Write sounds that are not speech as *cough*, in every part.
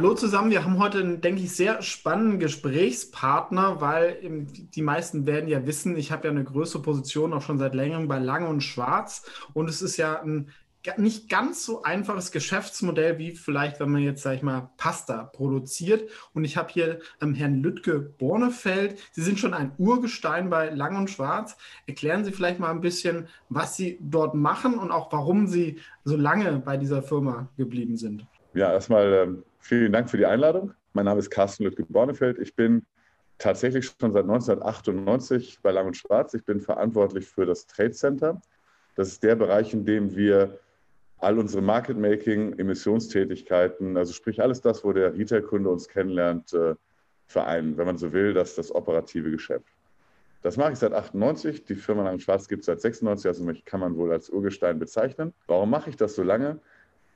Hallo zusammen, wir haben heute einen, denke ich, sehr spannenden Gesprächspartner, weil die meisten werden ja wissen, ich habe ja eine größere Position auch schon seit längerem bei Lange und Schwarz und es ist ja ein nicht ganz so einfaches Geschäftsmodell wie vielleicht, wenn man jetzt, sag ich mal, Pasta produziert. Und ich habe hier ähm, Herrn Lütke Bornefeld. Sie sind schon ein Urgestein bei Lang und Schwarz. Erklären Sie vielleicht mal ein bisschen, was Sie dort machen und auch warum Sie so lange bei dieser Firma geblieben sind. Ja, erstmal ähm, Vielen Dank für die Einladung. Mein Name ist Carsten Lüttke-Bornefeld. Ich bin tatsächlich schon seit 1998 bei Lang und Schwarz. Ich bin verantwortlich für das Trade Center. Das ist der Bereich, in dem wir all unsere Market Making, Emissionstätigkeiten, also sprich alles das, wo der Retail-Kunde uns kennenlernt, äh, vereinen, wenn man so will, das das operative Geschäft. Das mache ich seit 98. Die Firma Lang und Schwarz gibt es seit 96, also mich kann man wohl als Urgestein bezeichnen. Warum mache ich das so lange?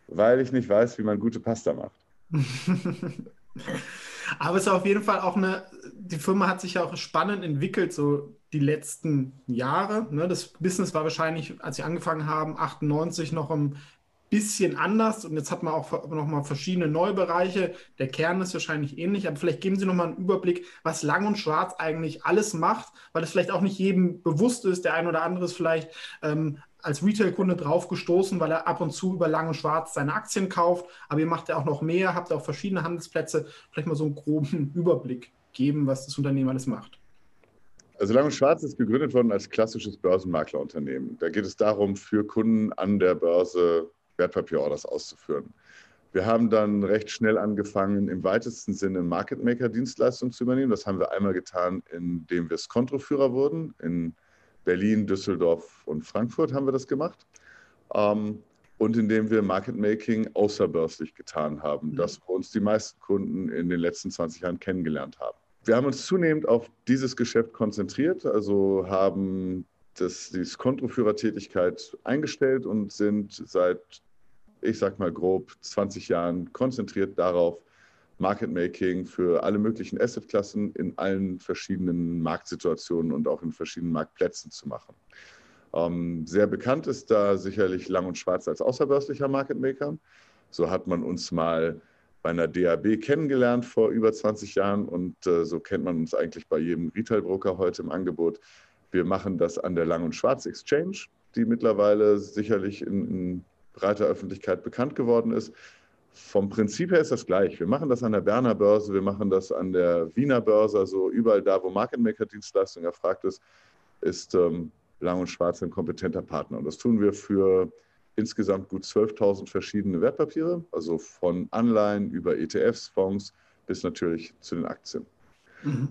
Weil ich nicht weiß, wie man gute Pasta macht. *laughs* Aber es ist auf jeden Fall auch eine, die Firma hat sich ja auch spannend entwickelt, so die letzten Jahre. Ne? Das Business war wahrscheinlich, als sie angefangen haben, 98 noch ein bisschen anders und jetzt hat man auch noch mal verschiedene neue Bereiche. Der Kern ist wahrscheinlich ähnlich, aber vielleicht geben Sie noch mal einen Überblick, was Lang und Schwarz eigentlich alles macht, weil es vielleicht auch nicht jedem bewusst ist. Der ein oder andere ist vielleicht ähm, als Retail-Kunde drauf gestoßen, weil er ab und zu über Lang und Schwarz seine Aktien kauft. Aber ihr macht ja auch noch mehr, habt auch verschiedene Handelsplätze. Vielleicht mal so einen groben *laughs* Überblick geben, was das Unternehmen alles macht. Also Lang und Schwarz ist gegründet worden als klassisches Börsenmaklerunternehmen. Da geht es darum, für Kunden an der Börse Wertpapierorders auszuführen. Wir haben dann recht schnell angefangen, im weitesten Sinne Market Maker Dienstleistungen zu übernehmen. Das haben wir einmal getan, indem wir Skontroführer wurden. In Berlin, Düsseldorf und Frankfurt haben wir das gemacht. Ähm, und indem wir Market Making außerbörslich getan haben, mhm. das wo uns die meisten Kunden in den letzten 20 Jahren kennengelernt haben. Wir haben uns zunehmend auf dieses Geschäft konzentriert, also haben das, die Kontoführertätigkeit eingestellt und sind seit, ich sag mal grob, 20 Jahren konzentriert darauf, Market Making für alle möglichen Assetklassen in allen verschiedenen Marktsituationen und auch in verschiedenen Marktplätzen zu machen. Ähm, sehr bekannt ist da sicherlich Lang und Schwarz als außerbörslicher Market Maker. So hat man uns mal bei einer DAB kennengelernt vor über 20 Jahren und äh, so kennt man uns eigentlich bei jedem Retail-Broker heute im Angebot. Wir machen das an der Lang und Schwarz Exchange, die mittlerweile sicherlich in, in breiter Öffentlichkeit bekannt geworden ist. Vom Prinzip her ist das gleich. Wir machen das an der Berner Börse, wir machen das an der Wiener Börse, also überall da, wo Market Maker Dienstleistung erfragt ist, ist ähm, Lang und Schwarz ein kompetenter Partner. Und das tun wir für insgesamt gut 12.000 verschiedene Wertpapiere, also von Anleihen über ETFs, Fonds bis natürlich zu den Aktien. Mhm.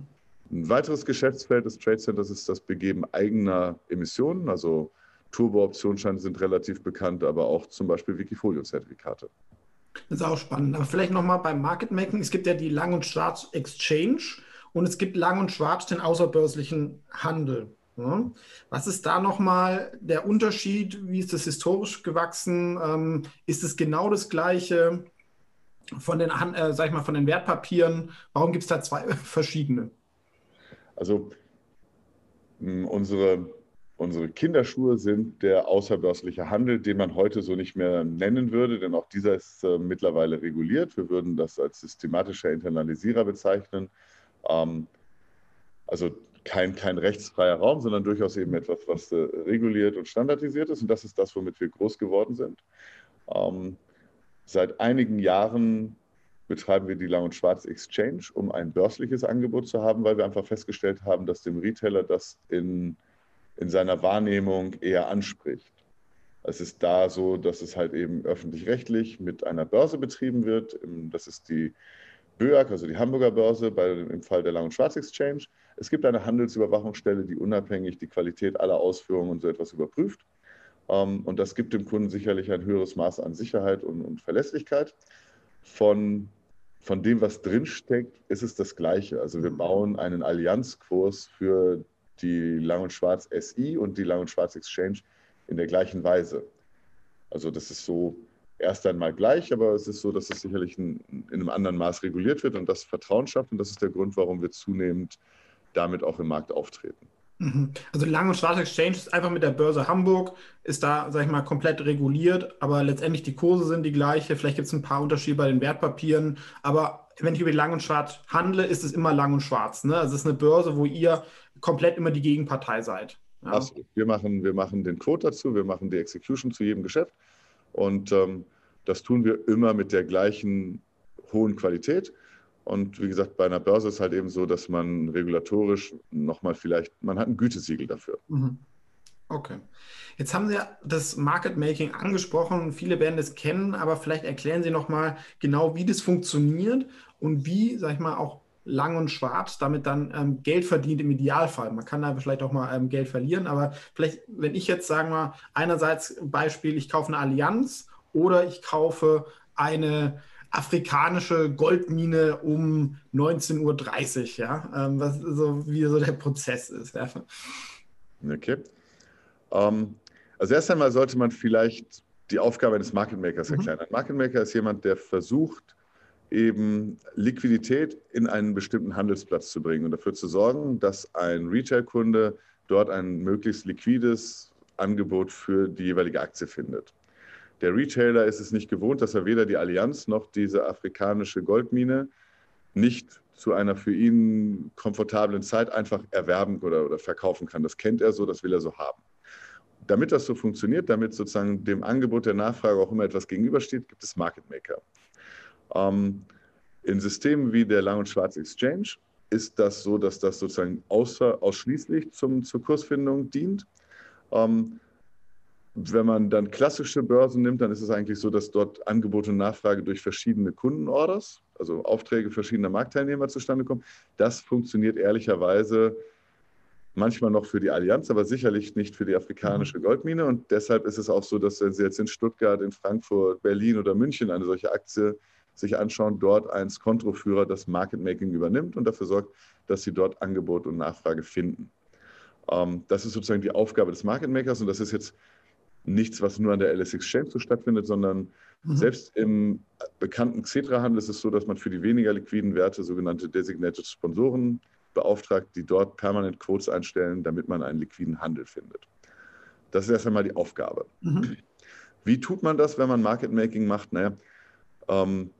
Ein weiteres Geschäftsfeld des Trade Centers ist das Begeben eigener Emissionen, also Turbo-Optionsscheine sind relativ bekannt, aber auch zum Beispiel Wikifolio-Zertifikate. Das ist auch spannend. Aber vielleicht nochmal beim Market Making. Es gibt ja die Lang- und Schwarz Exchange und es gibt Lang und Schwarz den außerbörslichen Handel. Ja. Was ist da nochmal der Unterschied? Wie ist das historisch gewachsen? Ähm, ist es genau das Gleiche von den, äh, sag ich mal, von den Wertpapieren? Warum gibt es da zwei *laughs* verschiedene? Also unsere Unsere Kinderschuhe sind der außerbörsliche Handel, den man heute so nicht mehr nennen würde, denn auch dieser ist äh, mittlerweile reguliert. Wir würden das als systematischer Internalisierer bezeichnen. Ähm, also kein, kein rechtsfreier Raum, sondern durchaus eben etwas, was äh, reguliert und standardisiert ist. Und das ist das, womit wir groß geworden sind. Ähm, seit einigen Jahren betreiben wir die Lang und Schwarz Exchange, um ein börsliches Angebot zu haben, weil wir einfach festgestellt haben, dass dem Retailer das in in seiner Wahrnehmung eher anspricht. Es ist da so, dass es halt eben öffentlich-rechtlich mit einer Börse betrieben wird. Das ist die BÖAG, also die Hamburger Börse, bei, im Fall der Lang- und Schwarz Exchange. Es gibt eine Handelsüberwachungsstelle, die unabhängig die Qualität aller Ausführungen und so etwas überprüft. Ähm, und das gibt dem Kunden sicherlich ein höheres Maß an Sicherheit und, und Verlässlichkeit. Von, von dem, was drinsteckt, ist es das Gleiche. Also wir bauen einen Allianzkurs für die Lang und Schwarz SI und die Lang und Schwarz Exchange in der gleichen Weise. Also das ist so erst einmal gleich, aber es ist so, dass es sicherlich in, in einem anderen Maß reguliert wird und das Vertrauen schafft. Und das ist der Grund, warum wir zunehmend damit auch im Markt auftreten. Mhm. Also Lang und Schwarz Exchange ist einfach mit der Börse Hamburg, ist da, sag ich mal, komplett reguliert, aber letztendlich die Kurse sind die gleiche. Vielleicht gibt es ein paar Unterschiede bei den Wertpapieren, aber wenn ich über Lang und Schwarz handle, ist es immer Lang und Schwarz. Ne? Also es ist eine Börse, wo ihr komplett immer die Gegenpartei seid. Ja. Absolut. Wir machen, wir machen den Code dazu, wir machen die Execution zu jedem Geschäft und ähm, das tun wir immer mit der gleichen hohen Qualität. Und wie gesagt, bei einer Börse ist es halt eben so, dass man regulatorisch nochmal vielleicht, man hat ein Gütesiegel dafür. Mhm. Okay. Jetzt haben Sie ja das Market Making angesprochen. Viele werden das kennen, aber vielleicht erklären Sie nochmal genau, wie das funktioniert und wie, sag ich mal, auch lang und schwarz damit dann ähm, Geld verdient im Idealfall. Man kann da vielleicht auch mal ähm, Geld verlieren, aber vielleicht, wenn ich jetzt sagen wir einerseits Beispiel, ich kaufe eine Allianz oder ich kaufe eine afrikanische Goldmine um 19.30 Uhr, ja, ähm, was so wie so der Prozess ist. Ja. Okay. Ähm, also erst einmal sollte man vielleicht die Aufgabe eines Market Makers mhm. erklären. Ein Market Maker ist jemand, der versucht, eben Liquidität in einen bestimmten Handelsplatz zu bringen und dafür zu sorgen, dass ein Retail-Kunde dort ein möglichst liquides Angebot für die jeweilige Aktie findet. Der Retailer ist es nicht gewohnt, dass er weder die Allianz noch diese afrikanische Goldmine nicht zu einer für ihn komfortablen Zeit einfach erwerben oder, oder verkaufen kann. Das kennt er so, das will er so haben. Damit das so funktioniert, damit sozusagen dem Angebot der Nachfrage auch immer etwas gegenübersteht, gibt es Market Maker. Ähm, in Systemen wie der Lang- und Schwarz Exchange ist das so, dass das sozusagen außer, ausschließlich zum, zur Kursfindung dient. Ähm, wenn man dann klassische Börsen nimmt, dann ist es eigentlich so, dass dort Angebot und Nachfrage durch verschiedene Kundenorders, also Aufträge verschiedener Marktteilnehmer zustande kommen. Das funktioniert ehrlicherweise manchmal noch für die Allianz, aber sicherlich nicht für die afrikanische mhm. Goldmine. Und deshalb ist es auch so, dass wenn Sie jetzt in Stuttgart, in Frankfurt, Berlin oder München eine solche Aktie sich anschauen, dort ein Skontroführer das Market Making übernimmt und dafür sorgt, dass Sie dort Angebot und Nachfrage finden. Ähm, das ist sozusagen die Aufgabe des Market Makers und das ist jetzt nichts, was nur an der LS Exchange so stattfindet, sondern mhm. selbst im bekannten Xetra-Handel ist es so, dass man für die weniger liquiden Werte sogenannte Designated Sponsoren beauftragt, die dort permanent Quotes einstellen, damit man einen liquiden Handel findet. Das ist erst einmal die Aufgabe. Mhm. Wie tut man das, wenn man Market Making macht? Naja, ähm,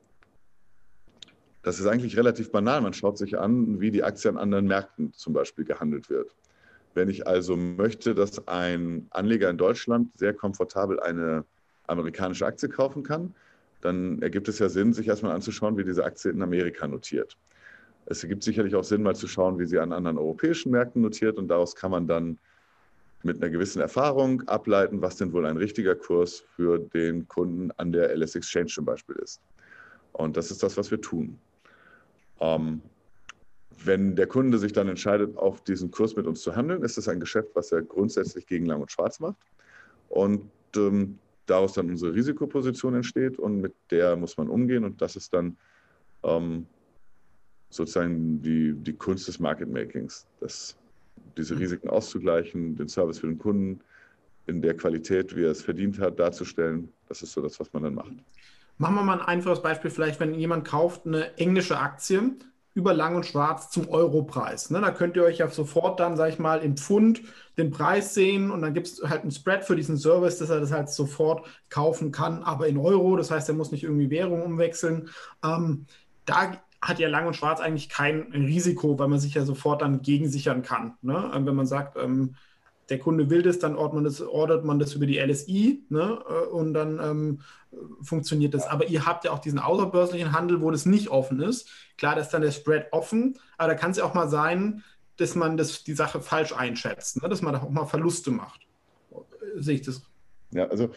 das ist eigentlich relativ banal. Man schaut sich an, wie die Aktie an anderen Märkten zum Beispiel gehandelt wird. Wenn ich also möchte, dass ein Anleger in Deutschland sehr komfortabel eine amerikanische Aktie kaufen kann, dann ergibt es ja Sinn, sich erstmal anzuschauen, wie diese Aktie in Amerika notiert. Es ergibt sicherlich auch Sinn, mal zu schauen, wie sie an anderen europäischen Märkten notiert und daraus kann man dann mit einer gewissen Erfahrung ableiten, was denn wohl ein richtiger Kurs für den Kunden an der LS Exchange zum Beispiel ist. Und das ist das, was wir tun. Ähm, wenn der Kunde sich dann entscheidet, auf diesen Kurs mit uns zu handeln, ist es ein Geschäft, was er grundsätzlich gegen Lang und Schwarz macht. Und ähm, daraus dann unsere Risikoposition entsteht und mit der muss man umgehen. Und das ist dann ähm, sozusagen die, die Kunst des Market Makings, das, diese mhm. Risiken auszugleichen, den Service für den Kunden in der Qualität, wie er es verdient hat, darzustellen. Das ist so das, was man dann macht. Machen wir mal ein einfaches Beispiel, vielleicht, wenn jemand kauft eine englische Aktie über Lang und Schwarz zum Europreis. Ne, da könnt ihr euch ja sofort dann, sag ich mal, im Pfund den Preis sehen und dann gibt es halt einen Spread für diesen Service, dass er das halt sofort kaufen kann, aber in Euro. Das heißt, er muss nicht irgendwie Währung umwechseln. Ähm, da hat ja Lang und Schwarz eigentlich kein Risiko, weil man sich ja sofort dann gegensichern kann. Ne? Wenn man sagt, ähm, der Kunde will das, dann ordnet man das, ordert man das über die LSI ne? Äh, und dann ähm, funktioniert das. Aber ihr habt ja auch diesen außerbörslichen Handel, wo das nicht offen ist. Klar, da ist dann der Spread offen, aber da kann es ja auch mal sein, dass man das, die Sache falsch einschätzt, ne? dass man da auch mal Verluste macht. Sehe ich das? Ja, also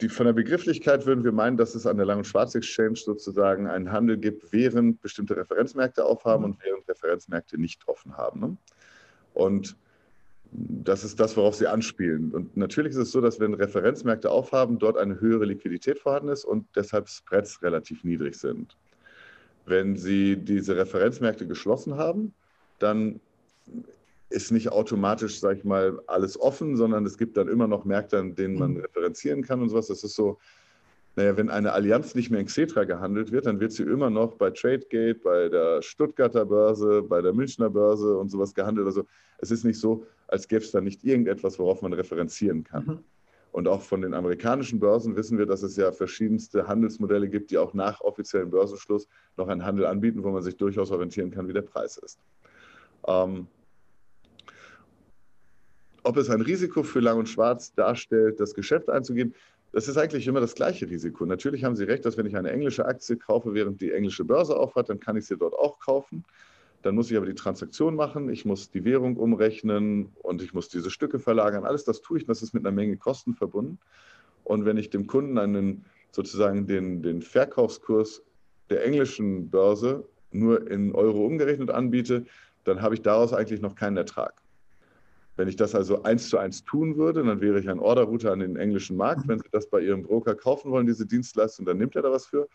die, von der Begrifflichkeit würden wir meinen, dass es an der Lang- und Schwarz-Exchange sozusagen einen Handel gibt, während bestimmte Referenzmärkte aufhaben mhm. und während Referenzmärkte nicht offen haben. Ne? Und Das ist das, worauf Sie anspielen. Und natürlich ist es so, dass wenn Referenzmärkte aufhaben, dort eine höhere Liquidität vorhanden ist und deshalb Spreads relativ niedrig sind. Wenn Sie diese Referenzmärkte geschlossen haben, dann ist nicht automatisch, sag ich mal, alles offen, sondern es gibt dann immer noch Märkte, an denen man mhm. referenzieren kann und sowas. Das ist so, naja, wenn eine Allianz nicht mehr in Xetra gehandelt wird, dann wird sie immer noch bei Tradegate, bei der Stuttgarter Börse, bei der Münchner Börse und sowas gehandelt. Also es ist nicht so, als gäbe es da nicht irgendetwas, worauf man referenzieren kann. Mhm. Und auch von den amerikanischen Börsen wissen wir, dass es ja verschiedenste Handelsmodelle gibt, die auch nach offiziellem Börsenschluss noch einen Handel anbieten, wo man sich durchaus orientieren kann, wie der Preis ist. Ähm, ob es ein Risiko für Lang und Schwarz darstellt, das Geschäft einzugehen, das ist eigentlich immer das gleiche Risiko. Natürlich haben Sie recht, dass wenn ich eine englische Aktie kaufe, während die englische Börse aufhat, dann kann ich sie dort auch kaufen. Dann muss ich aber die Transaktion machen, ich muss die Währung umrechnen und ich muss diese Stücke verlagern. Alles das tue ich, das ist mit einer Menge Kosten verbunden. Und wenn ich dem Kunden einen sozusagen den, den Verkaufskurs der englischen Börse nur in Euro umgerechnet anbiete, dann habe ich daraus eigentlich noch keinen Ertrag. Wenn ich das also eins zu eins tun würde, dann wäre ich ein Orderrouter an den englischen Markt. Wenn Sie das bei Ihrem Broker kaufen wollen, diese Dienstleistung, dann nimmt er da was für.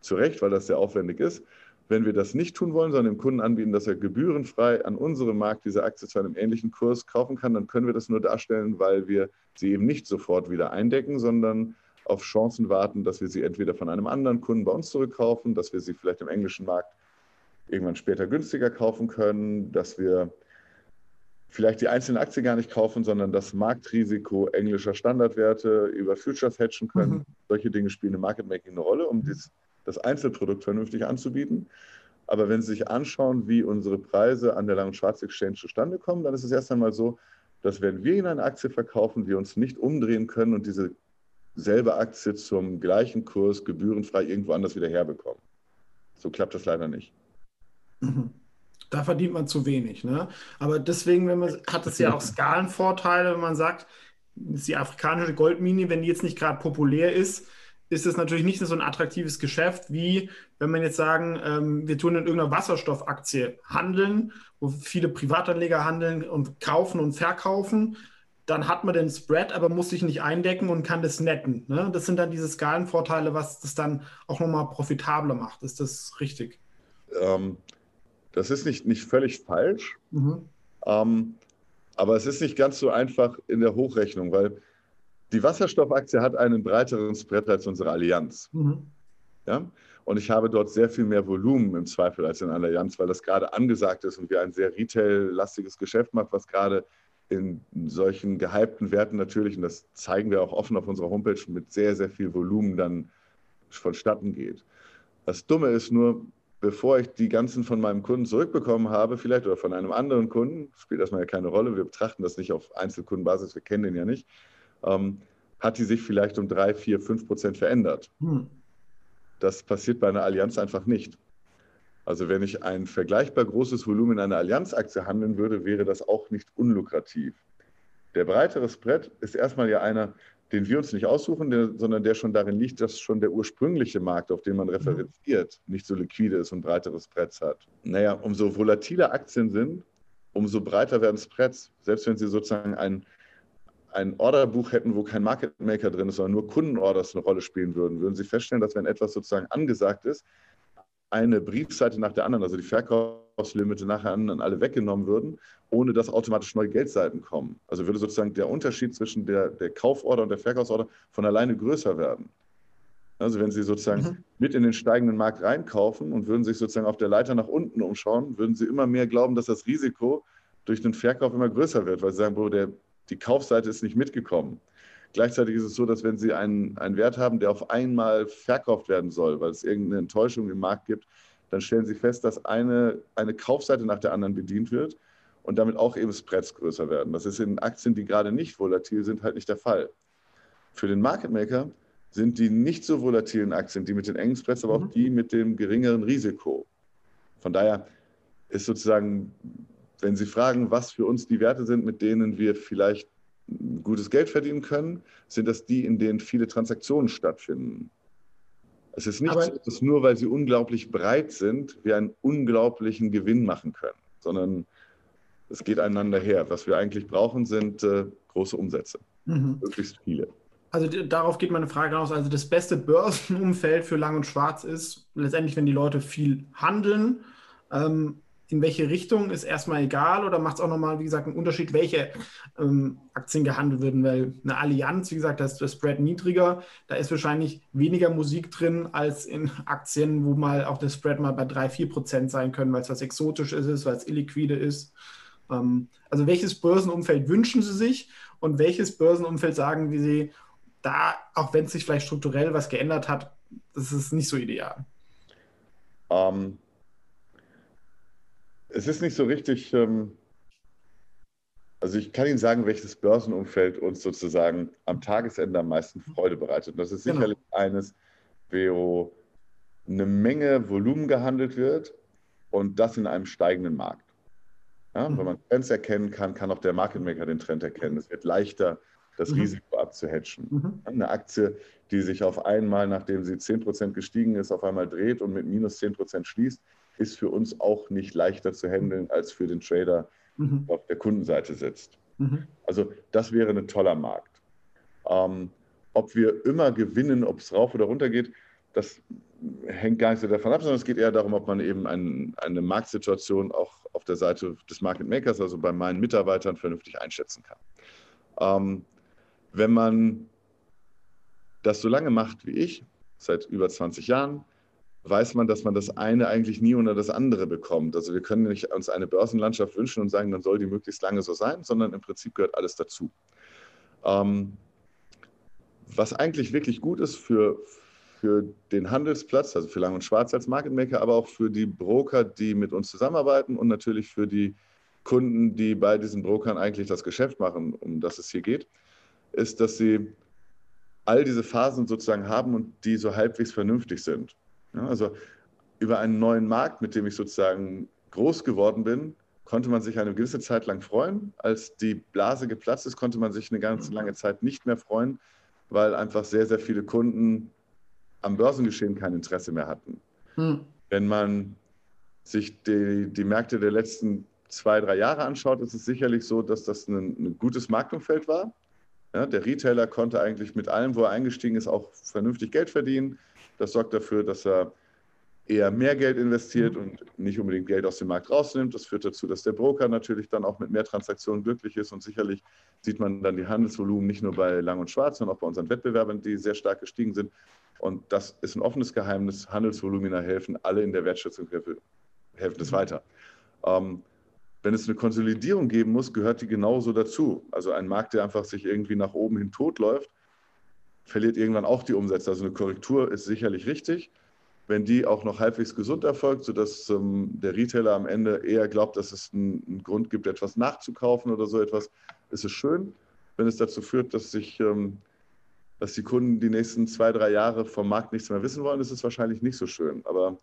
Zu Recht, weil das sehr aufwendig ist. Wenn wir das nicht tun wollen, sondern dem Kunden anbieten, dass er gebührenfrei an unserem Markt diese Aktie zu einem ähnlichen Kurs kaufen kann, dann können wir das nur darstellen, weil wir sie eben nicht sofort wieder eindecken, sondern auf Chancen warten, dass wir sie entweder von einem anderen Kunden bei uns zurückkaufen, dass wir sie vielleicht im englischen Markt irgendwann später günstiger kaufen können, dass wir vielleicht die einzelne Aktie gar nicht kaufen, sondern das Marktrisiko englischer Standardwerte über Futures hatchen können. Mhm. Solche Dinge spielen im Market Making eine Rolle, um dies das Einzelprodukt vernünftig anzubieten. Aber wenn Sie sich anschauen, wie unsere Preise an der Lang- und Schwarz-Exchange zustande kommen, dann ist es erst einmal so, dass wenn wir Ihnen eine Aktie verkaufen, wir uns nicht umdrehen können und diese selbe Aktie zum gleichen Kurs gebührenfrei irgendwo anders wieder herbekommen. So klappt das leider nicht. Mhm. Da verdient man zu wenig. Ne? Aber deswegen wenn man, hat es ja auch *laughs* Skalenvorteile, wenn man sagt, die afrikanische Goldmine, wenn die jetzt nicht gerade populär ist, ist es natürlich nicht so ein attraktives Geschäft, wie wenn man jetzt sagen, ähm, wir tun in irgendeiner Wasserstoffaktie handeln, wo viele Privatanleger handeln und kaufen und verkaufen. Dann hat man den Spread, aber muss sich nicht eindecken und kann das netten. Ne? Das sind dann diese Skalenvorteile, was das dann auch nochmal profitabler macht. Ist das richtig? Ähm, das ist nicht, nicht völlig falsch, mhm. ähm, aber es ist nicht ganz so einfach in der Hochrechnung, weil die Wasserstoffaktie hat einen breiteren Spread als unsere Allianz. Mhm. Ja? Und ich habe dort sehr viel mehr Volumen im Zweifel als in einer Allianz, weil das gerade angesagt ist und wir ein sehr retail-lastiges Geschäft machen, was gerade in solchen gehypten Werten natürlich, und das zeigen wir auch offen auf unserer Homepage, mit sehr, sehr viel Volumen dann vonstatten geht. Das Dumme ist nur, bevor ich die ganzen von meinem Kunden zurückbekommen habe, vielleicht oder von einem anderen Kunden, spielt erstmal ja keine Rolle, wir betrachten das nicht auf Einzelkundenbasis, wir kennen den ja nicht, ähm, hat die sich vielleicht um drei, vier, fünf Prozent verändert. Hm. Das passiert bei einer Allianz einfach nicht. Also wenn ich ein vergleichbar großes Volumen in einer Allianzaktie handeln würde, wäre das auch nicht unlukrativ. Der breitere Spread ist erstmal ja einer, den wir uns nicht aussuchen, der, sondern der schon darin liegt, dass schon der ursprüngliche Markt, auf den man referenziert, nicht so liquide ist und breitere Spreads hat. Naja, umso volatiler Aktien sind, umso breiter werden Spreads. Selbst wenn Sie sozusagen ein ein Orderbuch hätten, wo kein Market Maker drin ist, sondern nur Kundenorders eine Rolle spielen würden, würden Sie feststellen, dass wenn etwas sozusagen angesagt ist, eine Briefseite nach der anderen, also die Verkaufslimite nachher an alle weggenommen würden, ohne dass automatisch neue Geldseiten kommen. Also würde sozusagen der Unterschied zwischen der, der Kauforder und der Verkaufsorder von alleine größer werden. Also wenn Sie sozusagen mhm. mit in den steigenden Markt reinkaufen und würden sich sozusagen auf der Leiter nach unten umschauen, würden Sie immer mehr glauben, dass das Risiko durch den Verkauf immer größer wird, weil Sie sagen, Bro, der die Kaufseite ist nicht mitgekommen. Gleichzeitig ist es so, dass wenn Sie einen, einen Wert haben, der auf einmal verkauft werden soll, weil es irgendeine Enttäuschung im Markt gibt, dann stellen Sie fest, dass eine, eine Kaufseite nach der anderen bedient wird und damit auch eben Spreads größer werden. Das ist in Aktien, die gerade nicht volatil sind, halt nicht der Fall. Für den Market Maker sind die nicht so volatilen Aktien, die mit den engen Spreads, aber auch mhm. die mit dem geringeren Risiko. Von daher ist sozusagen wenn Sie fragen, was für uns die Werte sind, mit denen wir vielleicht gutes Geld verdienen können, sind das die, in denen viele Transaktionen stattfinden. Es ist nicht Aber so, dass nur weil sie unglaublich breit sind, wir einen unglaublichen Gewinn machen können, sondern es geht einander her. Was wir eigentlich brauchen, sind äh, große Umsätze. Mhm. Möglichst viele. Also darauf geht meine Frage raus. Also das beste Börsenumfeld für Lang und Schwarz ist letztendlich, wenn die Leute viel handeln. Ähm, in welche Richtung ist erstmal egal oder macht es auch nochmal, wie gesagt, einen Unterschied, welche ähm, Aktien gehandelt werden? Weil eine Allianz, wie gesagt, da ist der Spread niedriger, da ist wahrscheinlich weniger Musik drin als in Aktien, wo mal auch der Spread mal bei 3, 4 Prozent sein können, weil es was Exotisches ist, weil es illiquide ist. Ähm, also welches Börsenumfeld wünschen Sie sich und welches Börsenumfeld sagen wie Sie, da, auch wenn es sich vielleicht strukturell was geändert hat, das ist nicht so ideal? Um es ist nicht so richtig, ähm, also ich kann Ihnen sagen, welches Börsenumfeld uns sozusagen am Tagesende am meisten Freude bereitet. Und das ist genau. sicherlich genau. eines, wo eine Menge Volumen gehandelt wird und das in einem steigenden Markt. Ja, mhm. Wenn man Trends erkennen kann, kann auch der Market Maker den Trend erkennen. Es wird leichter, das mhm. Risiko abzuhatchen. Mhm. Eine Aktie, die sich auf einmal, nachdem sie 10% gestiegen ist, auf einmal dreht und mit minus 10% schließt, ist für uns auch nicht leichter zu handeln als für den Trader, mhm. der auf der Kundenseite sitzt. Mhm. Also das wäre ein toller Markt. Ähm, ob wir immer gewinnen, ob es rauf oder runter geht, das hängt gar nicht so davon ab, sondern es geht eher darum, ob man eben ein, eine Marktsituation auch auf der Seite des Market Makers, also bei meinen Mitarbeitern, vernünftig einschätzen kann. Ähm, wenn man das so lange macht wie ich, seit über 20 Jahren, weiß man, dass man das eine eigentlich nie unter das andere bekommt. Also wir können nicht uns eine Börsenlandschaft wünschen und sagen, dann soll die möglichst lange so sein, sondern im Prinzip gehört alles dazu. Ähm, was eigentlich wirklich gut ist für, für den Handelsplatz, also für Lang und Schwarz als Market Maker, aber auch für die Broker, die mit uns zusammenarbeiten und natürlich für die Kunden, die bei diesen Brokern eigentlich das Geschäft machen, um das es hier geht, ist, dass sie all diese Phasen sozusagen haben und die so halbwegs vernünftig sind. Ja, also über einen neuen Markt, mit dem ich sozusagen groß geworden bin, konnte man sich eine gewisse Zeit lang freuen. Als die Blase geplatzt ist, konnte man sich eine ganz lange Zeit nicht mehr freuen, weil einfach sehr, sehr viele Kunden am Börsengeschehen kein Interesse mehr hatten. Hm. Wenn man sich die, die Märkte der letzten zwei, drei Jahre anschaut, ist es sicherlich so, dass das ein, ein gutes Marktumfeld war. Ja, der Retailer konnte eigentlich mit allem, wo er eingestiegen ist, auch vernünftig Geld verdienen. Das sorgt dafür, dass er eher mehr Geld investiert mhm. und nicht unbedingt Geld aus dem Markt rausnimmt. Das führt dazu, dass der Broker natürlich dann auch mit mehr Transaktionen glücklich ist und sicherlich sieht man dann die Handelsvolumen nicht nur bei Lang und Schwarz, sondern auch bei unseren Wettbewerbern, die sehr stark gestiegen sind. Und das ist ein offenes Geheimnis. Handelsvolumina helfen, alle in der Wertschätzung helfen, das mhm. weiter. Ähm, wenn es eine Konsolidierung geben muss, gehört die genauso dazu. Also ein Markt, der einfach sich irgendwie nach oben hin totläuft, verliert irgendwann auch die Umsätze. Also eine Korrektur ist sicherlich richtig. Wenn die auch noch halbwegs gesund erfolgt, sodass ähm, der Retailer am Ende eher glaubt, dass es einen, einen, Grund gibt, etwas nachzukaufen oder so etwas, ist es schön. Wenn es dazu führt, dass sich ähm, dass die Kunden die nächsten zwei, drei Jahre vom Markt nichts mehr wissen wollen, ist es wahrscheinlich nicht so schön. Aber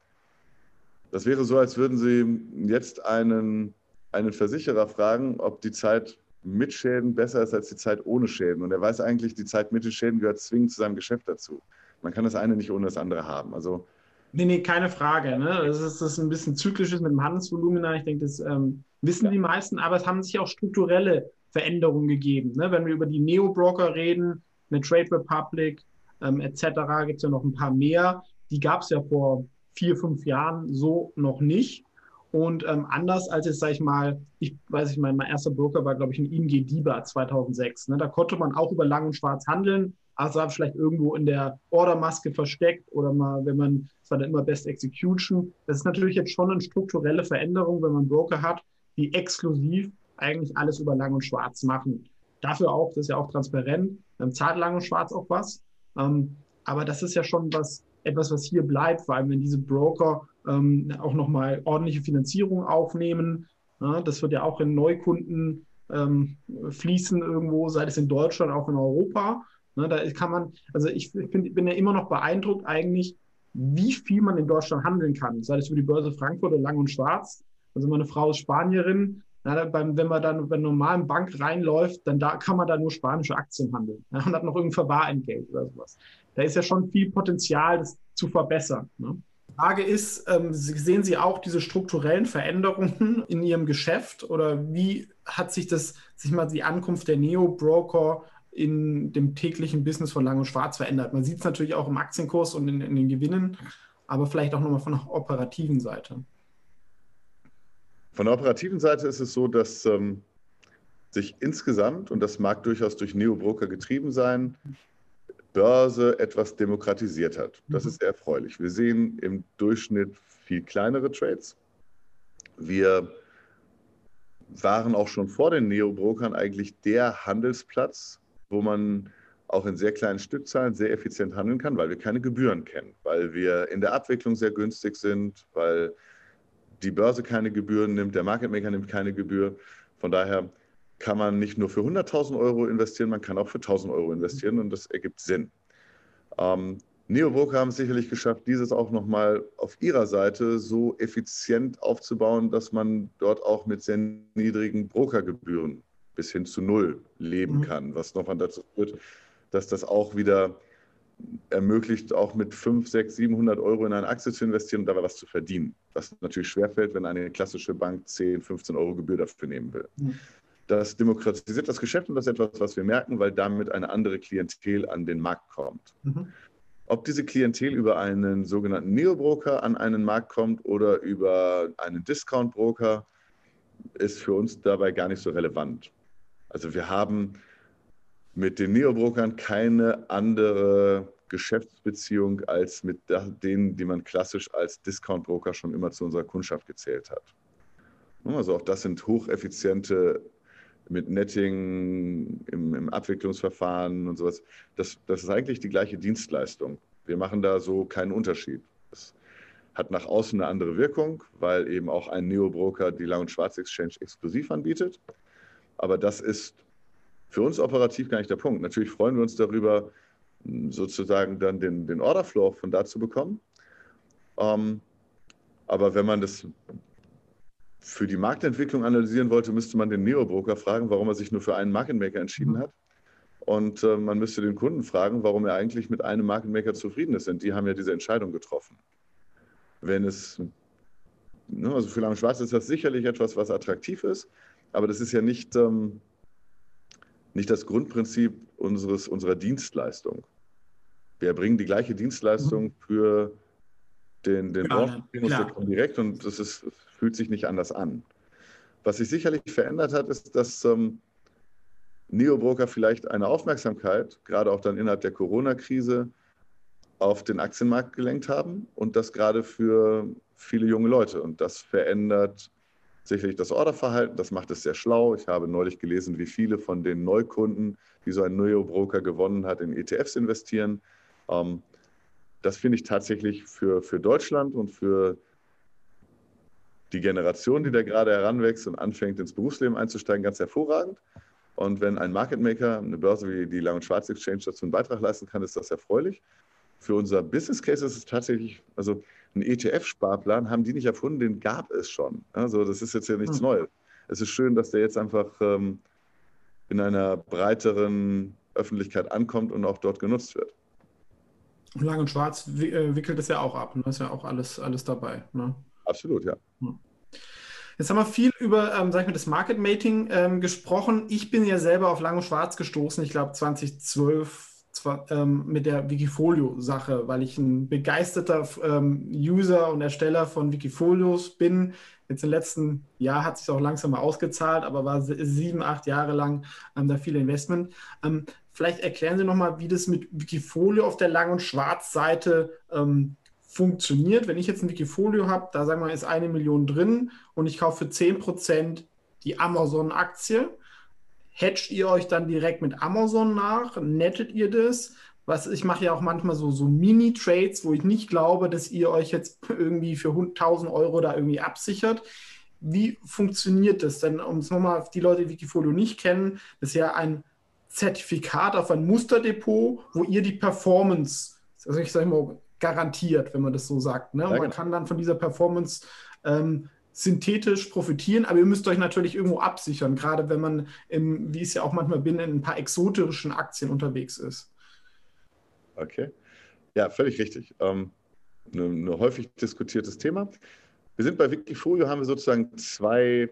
das wäre so, als würden Sie jetzt einen, einen Versicherer fragen, ob die Zeit mit Schäden besser ist als die Zeit ohne Schäden. Und er weiß eigentlich, die Zeit mit den Schäden gehört zwingend zu seinem Geschäft dazu. Man kann das eine nicht ohne das andere haben. Also Nee, nee, keine Frage. Ne? Das ist das ein bisschen zyklisches mit dem Handelsvolumen. Ich denke, das ähm, wissen ja. die meisten, aber es haben sich auch strukturelle Veränderungen gegeben. Ne? Wenn wir über die Neo-Broker reden, eine Trade Republic ähm, etc., gibt es ja noch ein paar mehr. Die gab es ja vor vier, fünf Jahren so noch nicht. Und ähm, anders als jetzt, sage ich mal, ich weiß nicht, mein, mein erster Broker war, glaube ich, ein ING DIBA 2006. Ne? Da konnte man auch über Lang und Schwarz handeln, also vielleicht irgendwo in der Ordermaske versteckt oder mal, wenn man, es war dann immer Best Execution. Das ist natürlich jetzt schon eine strukturelle Veränderung, wenn man Broker hat, die exklusiv eigentlich alles über Lang und Schwarz machen. Dafür auch, das ist ja auch transparent, dann zahlt Lang und Schwarz auch was. Ähm, aber das ist ja schon was, etwas, was hier bleibt, vor allem wenn diese Broker ähm, auch nochmal ordentliche Finanzierung aufnehmen. Ja, das wird ja auch in Neukunden ähm, fließen irgendwo, sei es in Deutschland, auch in Europa. Ne, da kann man, also ich, ich bin, bin, ja immer noch beeindruckt eigentlich, wie viel man in Deutschland handeln kann, sei es über die Börse Frankfurt oder Lang und Schwarz. Also meine Frau ist Spanierin. Ja, beim, wenn man dann bei normalen Bank reinläuft, dann da kann man da nur spanische Aktien handeln ja, und hat noch irgendein Verwahrentgelt oder sowas. Da ist ja schon viel Potenzial, das zu verbessern. Ne? Frage ist, ähm, sehen Sie auch diese strukturellen Veränderungen *laughs* in Ihrem Geschäft oder wie hat sich das, sich mal die Ankunft der Neo-Broker in dem täglichen Business von Lang und Schwarz verändert? Man sieht es natürlich auch im Aktienkurs und in, in den Gewinnen, aber vielleicht auch nochmal von der operativen Seite. Von der operativen Seite ist es so, dass ähm, sich insgesamt, und das mag durchaus durch Neo-Broker getrieben sein, Börse etwas demokratisiert hat. Das mhm. ist sehr erfreulich. Wir sehen im Durchschnitt viel kleinere Trades. Wir waren auch schon vor den Neo-Brokern eigentlich der Handelsplatz, wo man auch in sehr kleinen Stückzahlen sehr effizient handeln kann, weil wir keine Gebühren kennen, weil wir in der Abwicklung sehr günstig sind, weil die Börse keine Gebühren nimmt, der Market Maker nimmt keine Gebühr. Von daher kann man nicht nur für 100.000 Euro investieren, man kann auch für 1.000 Euro investieren und das ergibt Sinn. Ähm, Neobroker haben es sicherlich geschafft, dieses auch nochmal auf ihrer Seite so effizient aufzubauen, dass man dort auch mit sehr niedrigen Brokergebühren bis hin zu null leben mhm. kann, was nochmal dazu führt, dass das auch wieder ermöglicht, auch mit 5, 6, 700 Euro in eine Aktie zu investieren und dabei was zu verdienen. Was natürlich schwerfällt, wenn eine klassische Bank 10, 15 Euro Gebühr dafür nehmen will. Mhm. Das demokratisiert das Geschäft und das ist etwas, was wir merken, weil damit eine andere Klientel an den Markt kommt. Mhm. Ob diese Klientel über einen sogenannten Neobroker an einen Markt kommt oder über einen Discount-Broker, ist für uns dabei gar nicht so relevant. Also wir haben mit den Neobrokern keine andere Geschäftsbeziehung als mit denen, die man klassisch als Discount-Broker schon immer zu unserer Kundschaft gezählt hat. Also auch das sind hocheffiziente mit Netting im, im, Abwicklungsverfahren und sowas. Das, das ist eigentlich die gleiche Dienstleistung. Wir machen da so keinen Unterschied. Das hat nach außen eine andere Wirkung, weil eben auch ein Neo-Broker die Lang- und Schwarz-Exchange exklusiv anbietet. Aber das ist für uns operativ gar nicht der Punkt. Natürlich freuen wir uns darüber, sozusagen dann den, den Orderflow von da zu bekommen. Ähm, aber wenn man das für die Marktentwicklung analysieren wollte, müsste man den Neo-Broker fragen, warum er sich nur für einen Market Maker entschieden hat. Und äh, man müsste den Kunden fragen, warum er eigentlich mit einem Market Maker zufrieden ist. Denn die haben ja diese Entscheidung getroffen. Wenn es, ne, also für Lang Schwarz ist das sicherlich etwas, was attraktiv ist, aber das ist ja nicht, ähm, nicht das Grundprinzip unseres, unserer Dienstleistung. Wir erbringen die gleiche Dienstleistung mhm. für den, den ja, Ort direkt und das ist, fühlt sich nicht anders an. Was sich sicherlich verändert hat, ist, dass ähm, Neobroker vielleicht eine Aufmerksamkeit, gerade auch dann innerhalb der Corona-Krise, auf den Aktienmarkt gelenkt haben und das gerade für viele junge Leute. Und das verändert sicherlich das Orderverhalten, das macht es sehr schlau. Ich habe neulich gelesen, wie viele von den Neukunden, die so ein Neobroker gewonnen hat, in ETFs investieren. Ähm, das finde ich tatsächlich für, für Deutschland und für die Generation, die da gerade heranwächst und anfängt, ins Berufsleben einzusteigen, ganz hervorragend. Und wenn ein Market Maker, eine Börse wie die Lang- und Schwarz Exchange dazu einen Beitrag leisten kann, ist das erfreulich. Für unser Business Case ist es tatsächlich, also ein ETF-Sparplan haben die nicht erfunden, den gab es schon. Also das ist jetzt ja nichts mhm. Neues. Es ist schön, dass der jetzt einfach ähm, in einer breiteren Öffentlichkeit ankommt und auch dort genutzt wird. Lang und Schwarz äh, wickelt es ja auch ab. Da ist ja auch alles, alles dabei. Ne? Absolut, ja. Jetzt haben wir viel über, ähm, sag ich mal, das Market Mating ähm, gesprochen. Ich bin ja selber auf Lang und Schwarz gestoßen, ich glaube 2012 zwar, ähm, mit der Wikifolio-Sache, weil ich ein begeisterter ähm, User und Ersteller von Wikifolios bin. Jetzt im letzten Jahr hat sich auch langsam mal ausgezahlt, aber war sieben, acht Jahre lang ähm, da viel Investment. Ähm, Vielleicht erklären Sie nochmal, wie das mit Wikifolio auf der Lang- und Schwarz-Seite ähm, funktioniert. Wenn ich jetzt ein Wikifolio habe, da sagen wir, ist eine Million drin und ich kaufe für 10% die Amazon-Aktie. Hedgt ihr euch dann direkt mit Amazon nach? Nettet ihr das? Was, ich mache ja auch manchmal so, so Mini-Trades, wo ich nicht glaube, dass ihr euch jetzt *laughs* irgendwie für 1000 Euro da irgendwie absichert. Wie funktioniert das denn? Um es nochmal, die Leute, die Wikifolio nicht kennen, das ist ja ein Zertifikat auf ein Musterdepot, wo ihr die Performance, also ich sage mal, garantiert, wenn man das so sagt. Ne? Ja, man genau. kann dann von dieser Performance ähm, synthetisch profitieren, aber ihr müsst euch natürlich irgendwo absichern, gerade wenn man, im, wie ich es ja auch manchmal bin, in ein paar exotischen Aktien unterwegs ist. Okay. Ja, völlig richtig. Ähm, eine, eine häufig diskutiertes Thema. Wir sind bei Wikifolio, haben wir sozusagen zwei,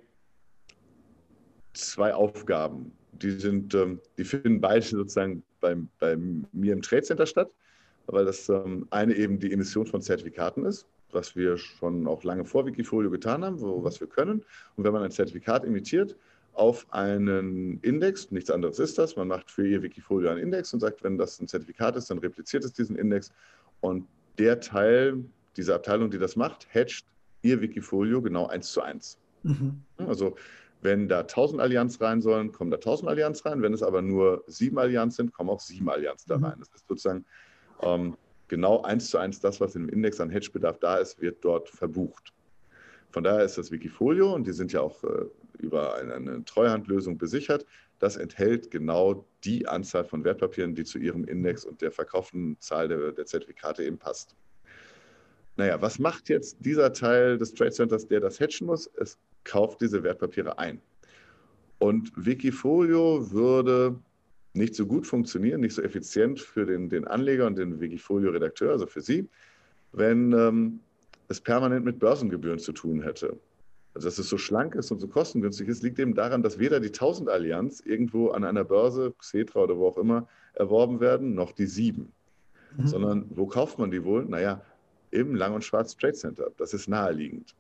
zwei Aufgaben. Die, sind, ähm, die finden beide sozusagen bei, bei mir im Trade Center statt, weil das ähm, eine eben die Emission von Zertifikaten ist, was wir schon auch lange vor Wikifolio getan haben, wo, was wir können. Und wenn man ein Zertifikat emittiert auf einen Index, nichts anderes ist das, man macht für ihr Wikifolio einen Index und sagt, wenn das ein Zertifikat ist, dann repliziert es diesen Index und der Teil, diese Abteilung, die das macht, hatcht ihr Wikifolio genau eins zu eins. Mhm. Also wenn da 1000 Allianz rein sollen, kommen da 1000 Allianz rein. Wenn es aber nur sieben Allianz sind, kommen auch sieben Allianz da mhm. rein. Das ist sozusagen ähm, genau eins zu eins das, was im Index an Hedgebedarf da ist, wird dort verbucht. Von daher ist das Wikifolio und die sind ja auch äh, über eine, eine Treuhandlösung besichert. Das enthält genau die Anzahl von Wertpapieren, die zu ihrem Index und der verkauften Zahl der, der Zertifikate eben passt. Naja, was macht jetzt dieser Teil des Trade Centers, der das hatchen muss? Es kauft diese Wertpapiere ein. Und Wikifolio würde nicht so gut funktionieren, nicht so effizient für den, den Anleger und den Wikifolio-Redakteur, also für Sie, wenn ähm, es permanent mit Börsengebühren zu tun hätte. Also dass es so schlank ist und so kostengünstig ist, liegt eben daran, dass weder die 1000 Allianz irgendwo an einer Börse, Xetra oder wo auch immer, erworben werden, noch die sieben. Mhm. Sondern wo kauft man die wohl? Naja, im Lang- und Schwarz Trade Center. Das ist naheliegend.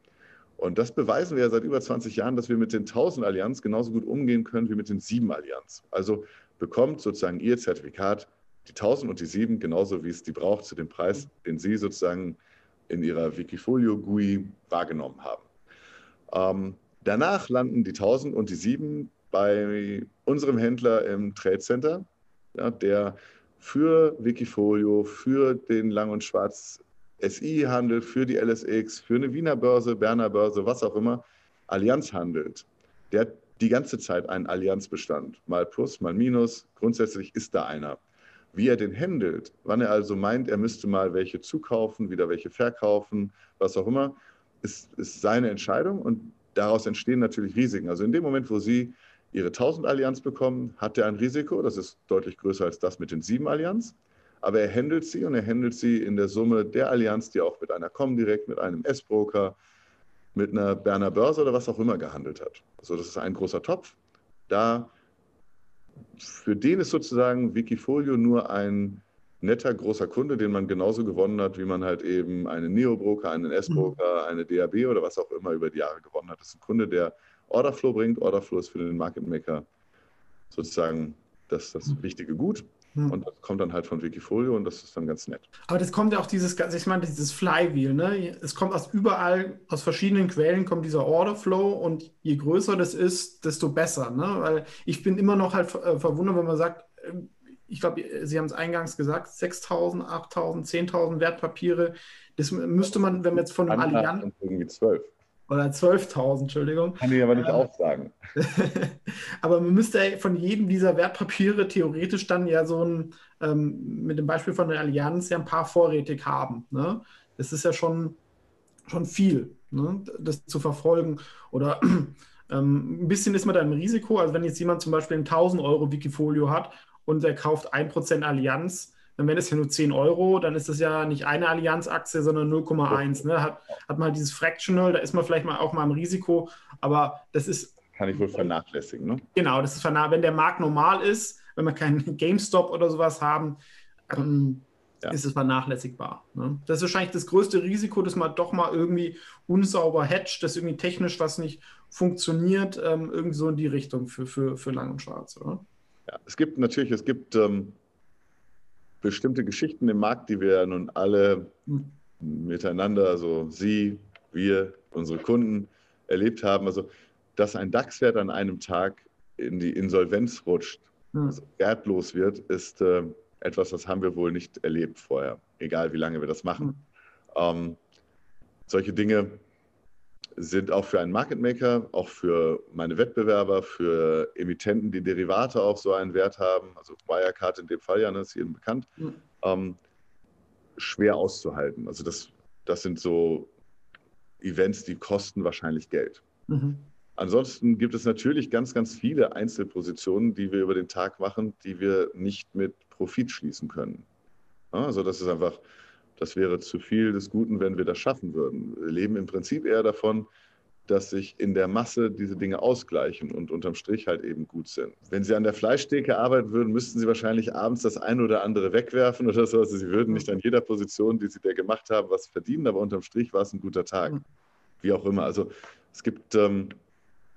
Und das beweisen wir ja seit über 20 Jahren, dass wir mit den 1000 Allianz genauso gut umgehen können wie mit den sieben Allianz. Also bekommt sozusagen Ihr Zertifikat die 1000 und die 7 genauso wie es die braucht zu dem Preis, den Sie sozusagen in Ihrer Wikifolio GUI wahrgenommen haben. Ähm, danach landen die 1000 und die 7 bei unserem Händler im Trade Center, ja, der für Wikifolio, für den Lang- und Schwarz SI-Handel, für die LSX, für eine Wiener Börse, Berner Börse, was auch immer, Allianz handelt. Der die ganze Zeit einen Allianzbestand, mal Plus, mal Minus. Grundsätzlich ist da einer. Wie er den handelt, wann er also meint, er müsste mal welche zukaufen, wieder welche verkaufen, was auch immer, ist, ist seine Entscheidung und daraus entstehen natürlich Risiken. Also in dem Moment, wo Sie Ihre 1000 Allianz bekommen, hat er ein Risiko, das ist deutlich größer als das mit den 7 Allianz. Aber er handelt sie und er handelt sie in der Summe der Allianz, die auch mit einer Comdirect, mit einem S-Broker, mit einer Berner Börse oder was auch immer gehandelt hat. Also das ist ein großer Topf. Da für den ist sozusagen Wikifolio nur ein netter großer Kunde, den man genauso gewonnen hat, wie man halt eben einen Neo-Broker, einen S-Broker, mhm. eine DAB oder was auch immer über die Jahre gewonnen hat. Das ist ein Kunde, der Orderflow bringt. Orderflow ist für den Market Maker sozusagen das, das mhm. wichtige Gut. Hm. Und das kommt dann halt von Wikifolio und das ist dann ganz nett. Aber das kommt ja auch dieses, ich meine, dieses Flywheel, ne? Es kommt aus überall, aus verschiedenen Quellen kommt dieser Orderflow und je größer das ist, desto besser, ne? Weil ich bin immer noch halt äh, verwundert, wenn man sagt, ähm, ich glaube, Sie haben es eingangs gesagt, 6.000, 8.000, 10.000 Wertpapiere. Das müsste man, wenn man jetzt von einem Allianz. Irgendwie 12. Oder 12.000, Entschuldigung. Kann ich aber nicht ähm, auch sagen. *laughs* aber man müsste von jedem dieser Wertpapiere theoretisch dann ja so ein, ähm, mit dem Beispiel von der Allianz, ja ein paar vorrätig haben. Ne? Das ist ja schon, schon viel, ne? das zu verfolgen. Oder *clears throat* ähm, ein bisschen ist man da im Risiko. Also wenn jetzt jemand zum Beispiel ein 1000 Euro Wikifolio hat und der kauft 1% Allianz, dann wären es ja nur 10 Euro, dann ist das ja nicht eine Allianz-Aktie, sondern 0,1. Ne? Hat, hat man halt dieses Fractional, da ist man vielleicht mal auch mal im Risiko, aber das ist. Kann ich wohl vernachlässigen, ne? Genau, das ist vernachlässigt. Wenn der Markt normal ist, wenn wir keinen *laughs* GameStop oder sowas haben, ähm, ja. ist es vernachlässigbar. Ne? Das ist wahrscheinlich das größte Risiko, dass man doch mal irgendwie unsauber hatcht, dass irgendwie technisch was nicht funktioniert, ähm, irgendwie so in die Richtung für, für, für Lang und Schwarz, oder? Ja, es gibt natürlich, es gibt ähm, bestimmte Geschichten im Markt, die wir nun alle miteinander, also Sie, wir, unsere Kunden erlebt haben. Also, dass ein DAX-Wert an einem Tag in die Insolvenz rutscht, mhm. also wertlos wird, ist äh, etwas, das haben wir wohl nicht erlebt vorher, egal wie lange wir das machen. Mhm. Ähm, solche Dinge sind auch für einen Market Maker, auch für meine Wettbewerber, für Emittenten, die Derivate auch so einen Wert haben, also Wirecard in dem Fall ja, ne, ist jedem bekannt, mhm. ähm, schwer auszuhalten. Also das, das sind so Events, die kosten wahrscheinlich Geld. Mhm. Ansonsten gibt es natürlich ganz, ganz viele Einzelpositionen, die wir über den Tag machen, die wir nicht mit Profit schließen können. Also das ist einfach Das wäre zu viel des Guten, wenn wir das schaffen würden. Wir leben im Prinzip eher davon, dass sich in der Masse diese Dinge ausgleichen und unterm Strich halt eben gut sind. Wenn Sie an der Fleischtheke arbeiten würden, müssten Sie wahrscheinlich abends das eine oder andere wegwerfen oder so. Also Sie würden nicht an jeder Position, die Sie da gemacht haben, was verdienen, aber unterm Strich war es ein guter Tag. Wie auch immer. Also es gibt ähm,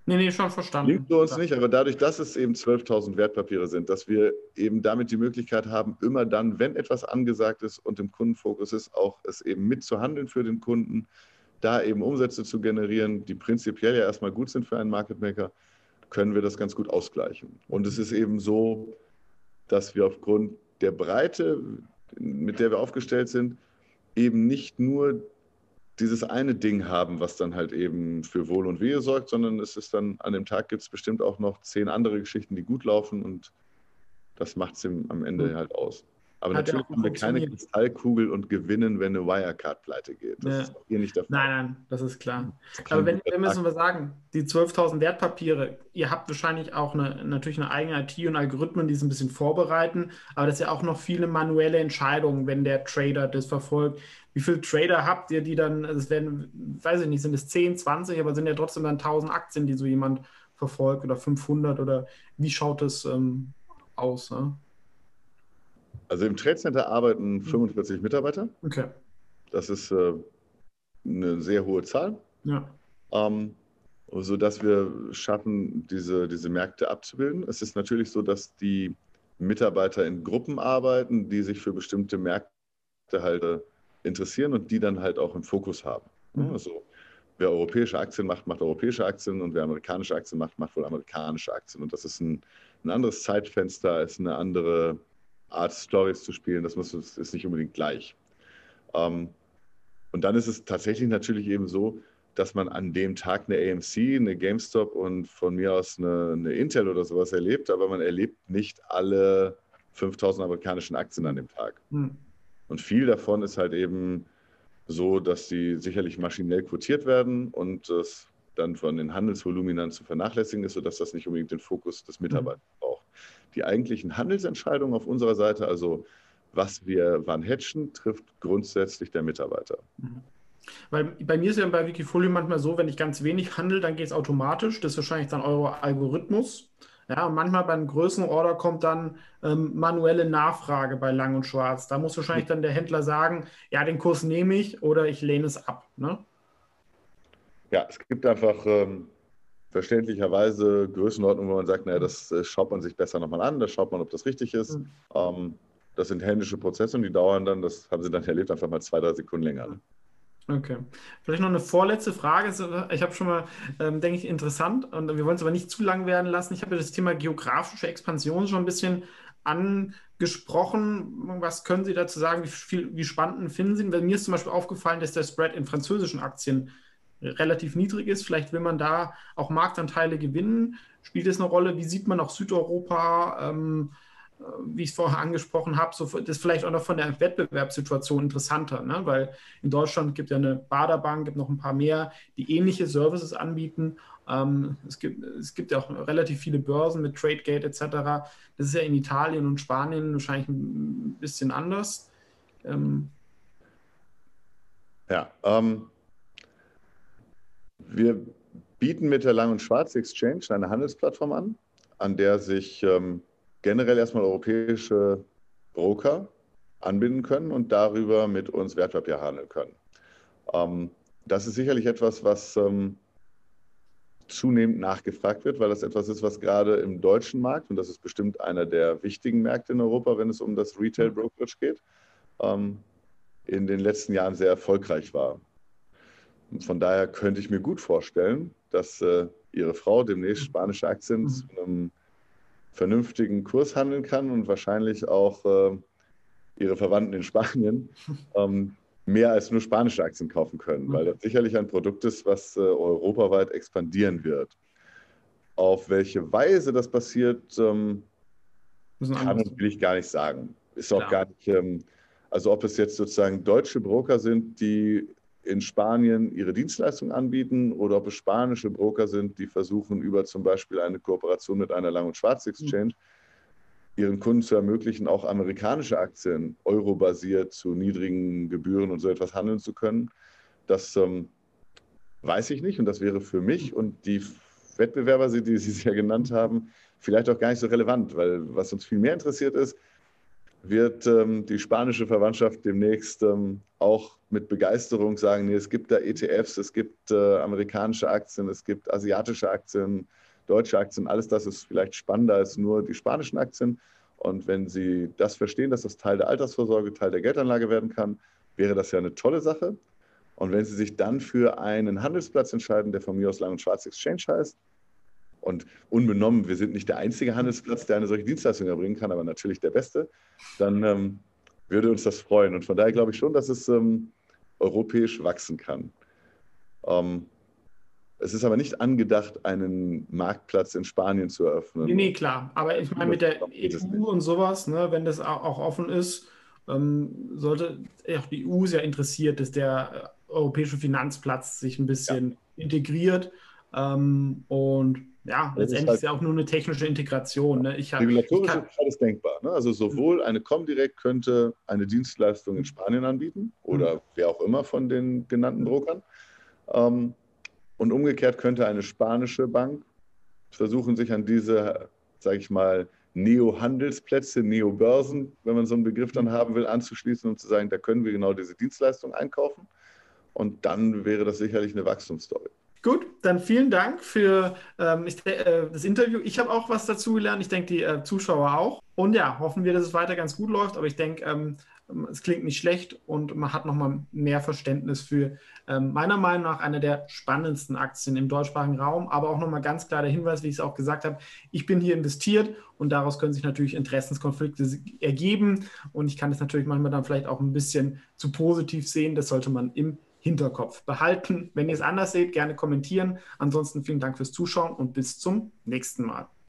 Nee, nee, schon verstanden. Liegt uns ja. nicht, aber dadurch, dass es eben 12.000 Wertpapiere sind, dass wir eben damit die Möglichkeit haben, immer dann, wenn etwas angesagt ist und im Kundenfokus ist, auch es eben mitzuhandeln für den Kunden, da eben Umsätze zu generieren, die prinzipiell ja erstmal gut sind für einen Market Maker, können wir das ganz gut ausgleichen. Und es ist eben so, dass wir aufgrund der Breite, mit der wir aufgestellt sind, eben nicht nur dieses eine Ding haben, was dann halt eben für Wohl und Wehe sorgt, sondern es ist dann an dem Tag gibt es bestimmt auch noch zehn andere Geschichten, die gut laufen und das macht es am Ende halt aus. Aber Hat natürlich haben wir keine Kristallkugel und gewinnen, wenn eine Wirecard pleite geht. Das ja. ist hier nicht der Fall. Nein, nein, das ist klar. Das Aber wenn, wenn müssen wir sagen, die 12.000 Wertpapiere, ihr habt wahrscheinlich auch eine, natürlich eine eigene IT und Algorithmen, die es ein bisschen vorbereiten, aber das ist ja auch noch viele manuelle Entscheidungen, wenn der Trader das verfolgt. Wie viele Trader habt ihr, die dann, es werden, weiß ich nicht, sind es 10, 20, aber sind ja trotzdem dann 1000 Aktien, die so jemand verfolgt oder 500 oder wie schaut es ähm, aus? Ne? Also im Trade Center arbeiten 45 Mitarbeiter. Okay. Das ist äh, eine sehr hohe Zahl. Ja. Ähm, sodass wir schaffen, diese, diese Märkte abzubilden. Es ist natürlich so, dass die Mitarbeiter in Gruppen arbeiten, die sich für bestimmte Märkte halt äh, interessieren und die dann halt auch im Fokus haben. Mhm. Also wer europäische Aktien macht, macht europäische Aktien und wer amerikanische Aktien macht, macht wohl amerikanische Aktien. Und das ist ein, ein anderes Zeitfenster, ist eine andere Art, Stories zu spielen. Das muss, ist nicht unbedingt gleich. Ähm, und dann ist es tatsächlich natürlich eben so, dass man an dem Tag eine AMC, eine GameStop und von mir aus eine, eine Intel oder sowas erlebt, aber man erlebt nicht alle 5000 amerikanischen Aktien an dem Tag. Hm. Und viel davon ist halt eben so, dass sie sicherlich maschinell quotiert werden und es dann von den Handelsvoluminan zu vernachlässigen ist, sodass das nicht unbedingt den Fokus des Mitarbeiters. Die eigentlichen Handelsentscheidungen auf unserer Seite, also was wir wann hatchen, trifft grundsätzlich der Mitarbeiter. Mhm. Weil bei mir ist ja bei Wikifolio manchmal so, wenn ich ganz wenig handle, dann geht es automatisch. Das ist wahrscheinlich dann euer Algorithmus. Ja, und manchmal bei einem größeren Order kommt dann ähm, manuelle Nachfrage bei Lang und Schwarz. Da muss wahrscheinlich dann der Händler sagen, ja, den Kurs nehme ich oder ich lehne es ab. Ne? Ja, es gibt einfach ähm, verständlicherweise Größenordnungen, wo man sagt, naja, das äh, schaut man sich besser nochmal an, da schaut man, ob das richtig ist. Mhm. Ähm, das sind händische Prozesse und die dauern dann, das haben sie dann erlebt, einfach mal zwei, drei Sekunden länger. Ne? Okay. Vielleicht noch eine vorletzte Frage. Ich habe schon mal, ähm, denke ich, interessant und wir wollen es aber nicht zu lang werden lassen. Ich habe das Thema geografische Expansion schon ein bisschen angesprochen. Was können Sie dazu sagen? Wie, viel, wie spannend finden Sie? Weil mir ist zum Beispiel aufgefallen, dass der Spread in französischen Aktien relativ niedrig ist. Vielleicht will man da auch Marktanteile gewinnen. Spielt es eine Rolle? Wie sieht man auch Südeuropa? Ähm, wie ich es vorher angesprochen habe, so, das ist vielleicht auch noch von der Wettbewerbssituation interessanter, ne? weil in Deutschland gibt ja eine Baderbank, gibt noch ein paar mehr, die ähnliche Services anbieten. Ähm, es, gibt, es gibt ja auch relativ viele Börsen mit TradeGate etc. Das ist ja in Italien und Spanien wahrscheinlich ein bisschen anders. Ähm, ja, ähm, wir bieten mit der Lang- und Schwarz Exchange eine Handelsplattform an, an der sich ähm, generell erstmal europäische Broker anbinden können und darüber mit uns Wertpapier handeln können. Ähm, das ist sicherlich etwas, was ähm, zunehmend nachgefragt wird, weil das etwas ist, was gerade im deutschen Markt, und das ist bestimmt einer der wichtigen Märkte in Europa, wenn es um das Retail Brokerage geht, ähm, in den letzten Jahren sehr erfolgreich war. Und von daher könnte ich mir gut vorstellen, dass äh, Ihre Frau demnächst spanische Aktien mhm. zu einem vernünftigen Kurs handeln kann und wahrscheinlich auch äh, ihre Verwandten in Spanien *laughs* ähm, mehr als nur spanische Aktien kaufen können, weil das sicherlich ein Produkt ist, was äh, europaweit expandieren wird. Auf welche Weise das passiert, ähm, kann und will ich gar nicht sagen. Ist auch Klar. gar nicht, ähm, also ob es jetzt sozusagen deutsche Broker sind, die in Spanien ihre Dienstleistung anbieten oder ob es spanische Broker sind, die versuchen über zum Beispiel eine Kooperation mit einer Lang- und Schwarz-Exchange ihren Kunden zu ermöglichen, auch amerikanische Aktien eurobasiert zu niedrigen Gebühren und so etwas handeln zu können. Das ähm, weiß ich nicht und das wäre für mich und die Wettbewerber, die Sie *laughs* ja genannt haben, vielleicht auch gar nicht so relevant, weil was uns viel mehr interessiert ist, wird ähm, die spanische Verwandtschaft demnächst ähm, auch mit Begeisterung sagen, nee, es gibt da ETFs, es gibt äh, amerikanische Aktien, es gibt asiatische Aktien, deutsche Aktien, alles das ist vielleicht spannender als nur die spanischen Aktien. Und wenn Sie das verstehen, dass das Teil der Altersvorsorge, Teil der Geldanlage werden kann, wäre das ja eine tolle Sache. Und wenn Sie sich dann für einen Handelsplatz entscheiden, der von mir aus Lang und Schwarz Exchange heißt, und unbenommen, wir sind nicht der einzige Handelsplatz, der eine solche Dienstleistung erbringen kann, aber natürlich der beste, dann ähm, würde uns das freuen. Und von daher glaube ich schon, dass es ähm, europäisch wachsen kann. Ähm, es ist aber nicht angedacht, einen Marktplatz in Spanien zu eröffnen. Nee, nee klar. Aber ich meine, mit der EU und sowas, ne, wenn das auch offen ist, ähm, sollte auch die EU sehr interessiert, dass der äh, europäische Finanzplatz sich ein bisschen ja. integriert. Ähm, und ja, das letztendlich ist, halt, ist, ja auch nur eine technische Integration. Ne? Ich hab, regulatorisch ich kann, ist alles denkbar. Ne? Also sowohl eine Comdirect könnte eine Dienstleistung in Spanien anbieten oder mhm. wer auch immer von den genannten Brokern. Ähm, und umgekehrt könnte eine spanische Bank versuchen, sich an diese, sage ich mal, Neo-Handelsplätze, Neo-Börsen, wenn man so einen Begriff dann haben will, anzuschließen und zu sagen, da können wir genau diese Dienstleistung einkaufen. Und dann wäre das sicherlich eine Wachstumsstory. Gut, dann vielen Dank für ähm, äh, das Interview. Ich habe auch was dazu gelernt. Ich denke, die äh, Zuschauer auch. Und ja, hoffen wir, dass es weiter ganz gut läuft. Aber ich denke, ähm, es klingt nicht schlecht und man hat nochmal mehr Verständnis für ähm, meiner Meinung nach eine der spannendsten Aktien im deutschsprachigen Raum. Aber auch nochmal ganz klar der Hinweis, wie ich es auch gesagt habe, ich bin hier investiert und daraus können sich natürlich Interessenskonflikte ergeben. Und ich kann das natürlich manchmal dann vielleicht auch ein bisschen zu positiv sehen. Das sollte man im Hinterkopf behalten. Wenn ihr es anders seht, gerne kommentieren. Ansonsten vielen Dank fürs Zuschauen und bis zum nächsten Mal.